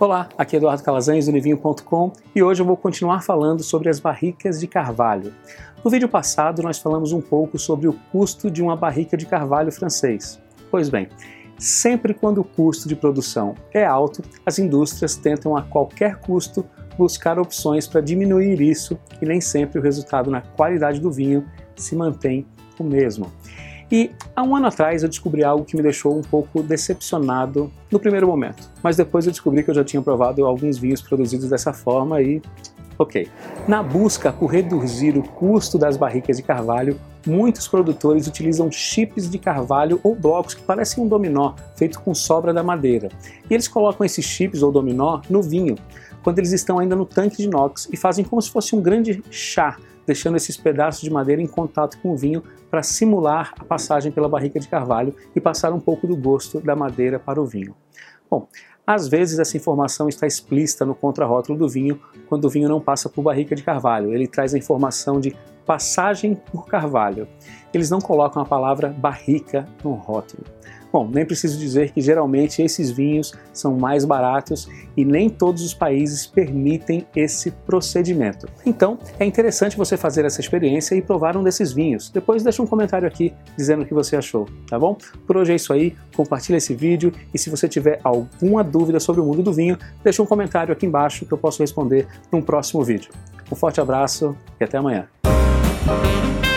Olá, aqui é Eduardo Calazans do Nivinho.com e hoje eu vou continuar falando sobre as barricas de carvalho. No vídeo passado nós falamos um pouco sobre o custo de uma barrica de carvalho francês. Pois bem, sempre quando o custo de produção é alto, as indústrias tentam a qualquer custo buscar opções para diminuir isso e nem sempre o resultado na qualidade do vinho se mantém o mesmo. E há um ano atrás eu descobri algo que me deixou um pouco decepcionado no primeiro momento, mas depois eu descobri que eu já tinha provado alguns vinhos produzidos dessa forma e ok. Na busca por reduzir o custo das barricas de carvalho, muitos produtores utilizam chips de carvalho ou blocos que parecem um dominó feito com sobra da madeira. E eles colocam esses chips ou dominó no vinho, quando eles estão ainda no tanque de inox e fazem como se fosse um grande chá deixando esses pedaços de madeira em contato com o vinho para simular a passagem pela barrica de carvalho e passar um pouco do gosto da madeira para o vinho. Bom, às vezes essa informação está explícita no contrarótulo do vinho quando o vinho não passa por barrica de carvalho. Ele traz a informação de passagem por carvalho. Eles não colocam a palavra barrica no rótulo. Bom, nem preciso dizer que geralmente esses vinhos são mais baratos e nem todos os países permitem esse procedimento. Então, é interessante você fazer essa experiência e provar um desses vinhos. Depois deixa um comentário aqui dizendo o que você achou, tá bom? Por hoje é isso aí, compartilha esse vídeo e se você tiver alguma dúvida sobre o mundo do vinho, deixa um comentário aqui embaixo que eu posso responder num próximo vídeo. Um forte abraço e até amanhã. Thank you.